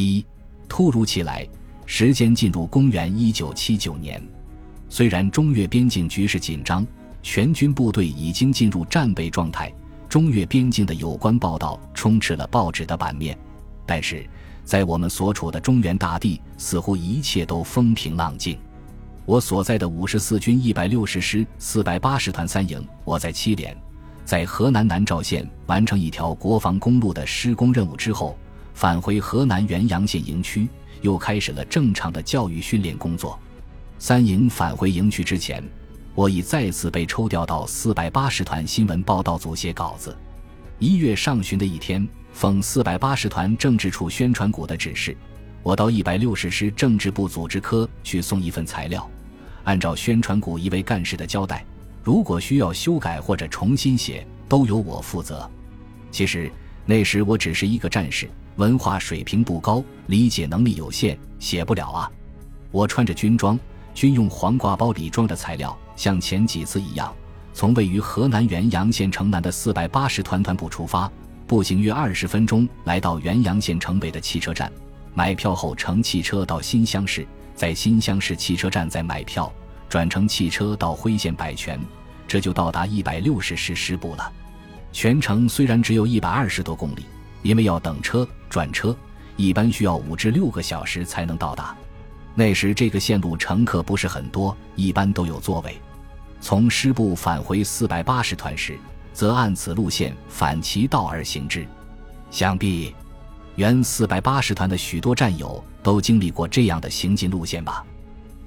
一，突如其来，时间进入公元一九七九年。虽然中越边境局势紧张，全军部队已经进入战备状态，中越边境的有关报道充斥了报纸的版面，但是在我们所处的中原大地，似乎一切都风平浪静。我所在的五十四军一百六十师四百八十团三营，我在七连，在河南南召县完成一条国防公路的施工任务之后，返回河南原阳县营区，又开始了正常的教育训练工作。三营返回营区之前，我已再次被抽调到四百八十团新闻报道组写稿子。一月上旬的一天，奉四百八十团政治处宣传股的指示。我到一百六十师政治部组织科去送一份材料，按照宣传股一位干事的交代，如果需要修改或者重新写，都由我负责。其实那时我只是一个战士，文化水平不高，理解能力有限，写不了啊。我穿着军装，军用黄瓜包里装着材料，像前几次一样，从位于河南原阳县城南的四百八十团团部出发，步行约二十分钟，来到原阳县城北的汽车站。买票后乘汽车到新乡市，在新乡市汽车站再买票，转乘汽车到辉县百泉，这就到达一百六十师师部了。全程虽然只有一百二十多公里，因为要等车转车，一般需要五至六个小时才能到达。那时这个线路乘客不是很多，一般都有座位。从师部返回四百八十团时，则按此路线反其道而行之。想必。原四百八十团的许多战友都经历过这样的行进路线吧？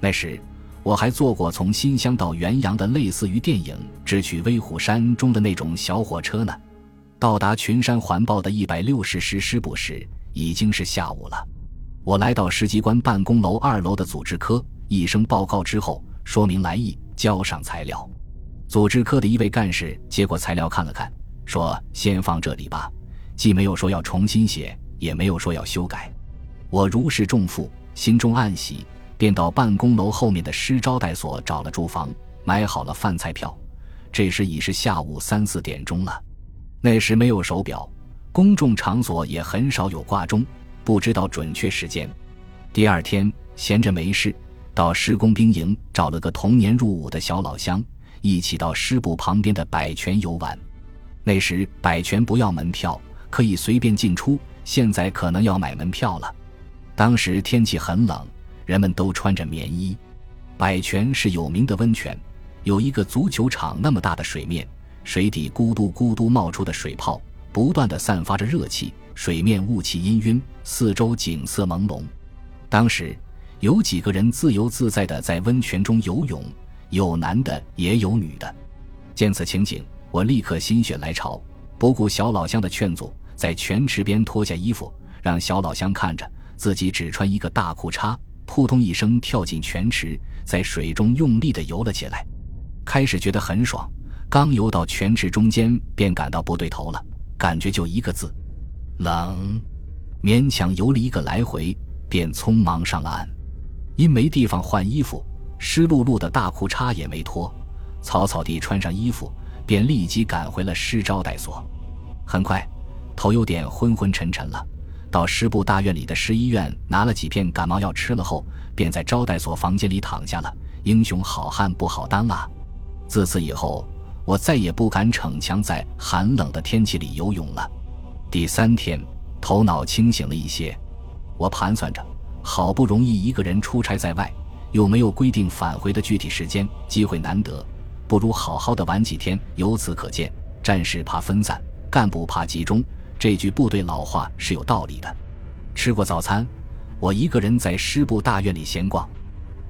那时我还坐过从新乡到元阳的类似于电影《智取威虎山》中的那种小火车呢。到达群山环抱的一百六十师师部时，已经是下午了。我来到师机关办公楼二楼的组织科，一声报告之后，说明来意，交上材料。组织科的一位干事接过材料看了看，说：“先放这里吧，既没有说要重新写。”也没有说要修改，我如释重负，心中暗喜，便到办公楼后面的师招待所找了住房，买好了饭菜票。这时已是下午三四点钟了。那时没有手表，公众场所也很少有挂钟，不知道准确时间。第二天闲着没事，到施工兵营找了个同年入伍的小老乡，一起到师部旁边的百泉游玩。那时百泉不要门票，可以随便进出。现在可能要买门票了。当时天气很冷，人们都穿着棉衣。百泉是有名的温泉，有一个足球场那么大的水面，水底咕嘟咕嘟冒出的水泡，不断的散发着热气，水面雾气氤氲，四周景色朦胧。当时有几个人自由自在的在温泉中游泳，有男的也有女的。见此情景，我立刻心血来潮，不顾小老乡的劝阻。在泉池边脱下衣服，让小老乡看着，自己只穿一个大裤衩，扑通一声跳进泉池，在水中用力地游了起来。开始觉得很爽，刚游到泉池中间，便感到不对头了，感觉就一个字：冷。勉强游了一个来回，便匆忙上了岸。因没地方换衣服，湿漉漉的大裤衩也没脱，草草地穿上衣服，便立即赶回了师招待所。很快。头有点昏昏沉沉了，到师部大院里的师医院拿了几片感冒药吃了后，便在招待所房间里躺下了。英雄好汉不好当啊！自此以后，我再也不敢逞强在寒冷的天气里游泳了。第三天，头脑清醒了一些，我盘算着，好不容易一个人出差在外，又没有规定返回的具体时间，机会难得，不如好好的玩几天。由此可见，战士怕分散，干部怕集中。这句部队老话是有道理的。吃过早餐，我一个人在师部大院里闲逛，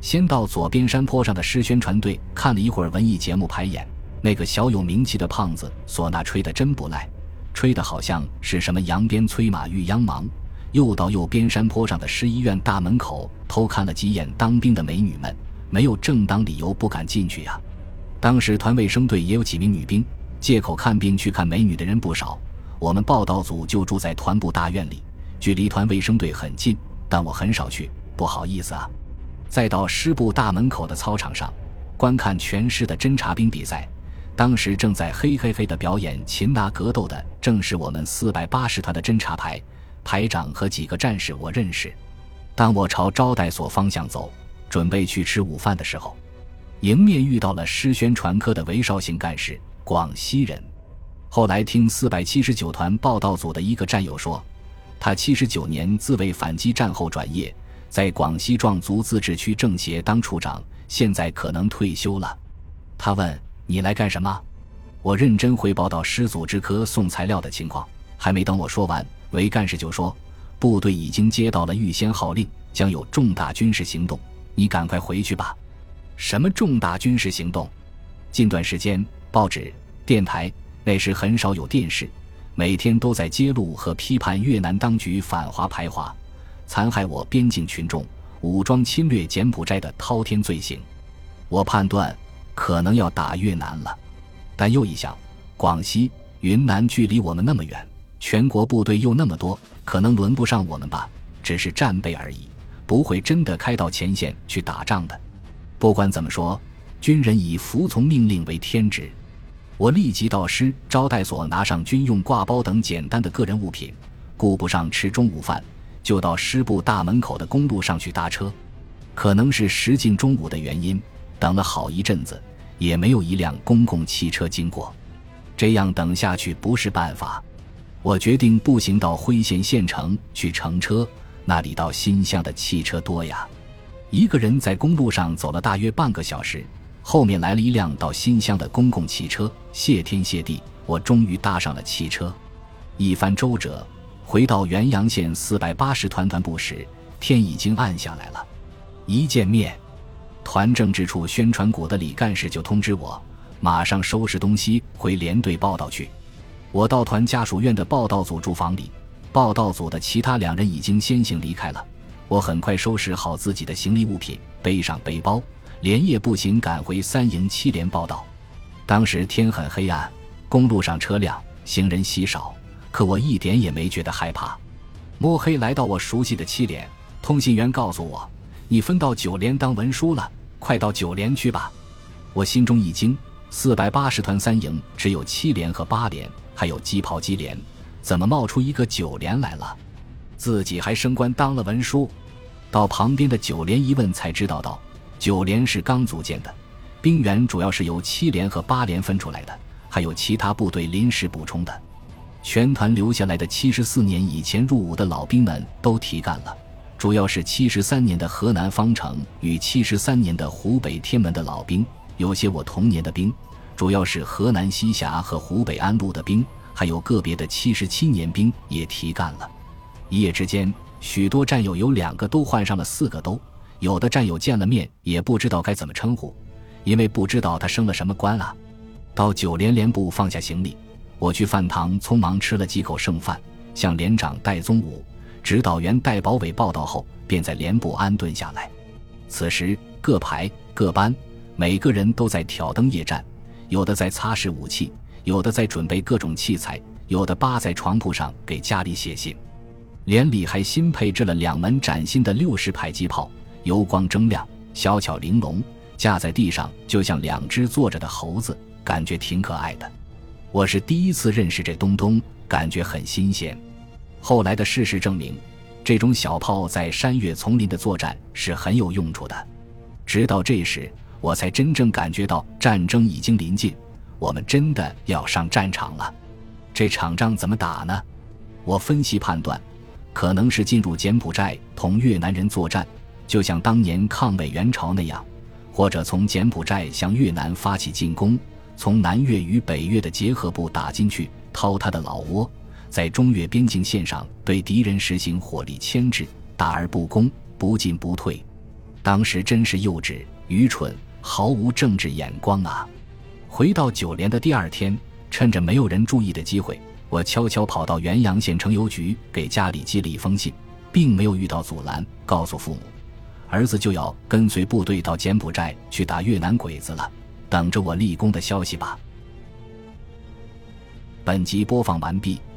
先到左边山坡上的师宣传队看了一会儿文艺节目排演。那个小有名气的胖子唢呐吹得真不赖，吹得好像是什么扬鞭催马欲央忙。又到右边山坡上的师医院大门口偷看了几眼当兵的美女们，没有正当理由不敢进去呀。当时团卫生队也有几名女兵，借口看病去看美女的人不少。我们报道组就住在团部大院里，距离团卫生队很近，但我很少去，不好意思啊。再到师部大门口的操场上，观看全师的侦察兵比赛。当时正在嘿嘿嘿的表演擒拿格斗的，正是我们四百八十团的侦察排。排长和几个战士我认识。当我朝招待所方向走，准备去吃午饭的时候，迎面遇到了师宣传科的韦绍兴干事，广西人。后来听四百七十九团报道组的一个战友说，他七十九年自卫反击战后转业，在广西壮族自治区政协当处长，现在可能退休了。他问：“你来干什么？”我认真汇报到师组织科送材料的情况，还没等我说完，韦干事就说：“部队已经接到了预先号令，将有重大军事行动，你赶快回去吧。”什么重大军事行动？近段时间，报纸、电台那时很少有电视，每天都在揭露和批判越南当局反华排华、残害我边境群众、武装侵略柬埔寨的滔天罪行。我判断可能要打越南了。但又一想，广西、云南距离我们那么远，全国部队又那么多，可能轮不上我们吧？只是战备而已，不会真的开到前线去打仗的。不管怎么说，军人以服从命令为天职。我立即到师招待所拿上军用挂包等简单的个人物品，顾不上吃中午饭，就到师部大门口的公路上去搭车。可能是时近中午的原因，等了好一阵子。也没有一辆公共汽车经过，这样等下去不是办法。我决定步行到辉县县城去乘车，那里到新乡的汽车多呀。一个人在公路上走了大约半个小时，后面来了一辆到新乡的公共汽车。谢天谢地，我终于搭上了汽车。一番周折，回到原阳县四百八十团团部时，天已经暗下来了。一见面。团政治处宣传股的李干事就通知我，马上收拾东西回连队报道去。我到团家属院的报道组住房里，报道组的其他两人已经先行离开了。我很快收拾好自己的行李物品，背上背包，连夜步行赶回三营七连报道。当时天很黑暗，公路上车辆行人稀少，可我一点也没觉得害怕。摸黑来到我熟悉的七连，通信员告诉我。你分到九连当文书了，快到九连去吧！我心中一惊，四百八十团三营只有七连和八连，还有机炮机连，怎么冒出一个九连来了？自己还升官当了文书。到旁边的九连一问，才知道到九连是刚组建的，兵员主要是由七连和八连分出来的，还有其他部队临时补充的。全团留下来的七十四年以前入伍的老兵们都提干了。主要是七十三年的河南方城与七十三年的湖北天门的老兵，有些我童年的兵，主要是河南西峡和湖北安陆的兵，还有个别的七十七年兵也提干了。一夜之间，许多战友有两个都换上了四个都，有的战友见了面也不知道该怎么称呼，因为不知道他升了什么官啊。到九连连部放下行李，我去饭堂匆忙吃了几口剩饭，向连长戴宗武。指导员戴宝伟报道后，便在连部安顿下来。此时各排各班，每个人都在挑灯夜战，有的在擦拭武器，有的在准备各种器材，有的扒在床铺上给家里写信。连里还新配置了两门崭新的六十迫击炮，油光铮亮，小巧玲珑，架在地上就像两只坐着的猴子，感觉挺可爱的。我是第一次认识这东东，感觉很新鲜。后来的事实证明，这种小炮在山岳丛林的作战是很有用处的。直到这时，我才真正感觉到战争已经临近，我们真的要上战场了。这场仗怎么打呢？我分析判断，可能是进入柬埔寨同越南人作战，就像当年抗美援朝那样，或者从柬埔寨向越南发起进攻，从南越与北越的结合部打进去，掏他的老窝。在中越边境线上对敌人实行火力牵制，大而不攻，不进不退。当时真是幼稚、愚蠢，毫无政治眼光啊！回到九连的第二天，趁着没有人注意的机会，我悄悄跑到原阳县城邮局给家里寄了一封信，并没有遇到阻拦，告诉父母，儿子就要跟随部队到柬埔寨去打越南鬼子了，等着我立功的消息吧。本集播放完毕。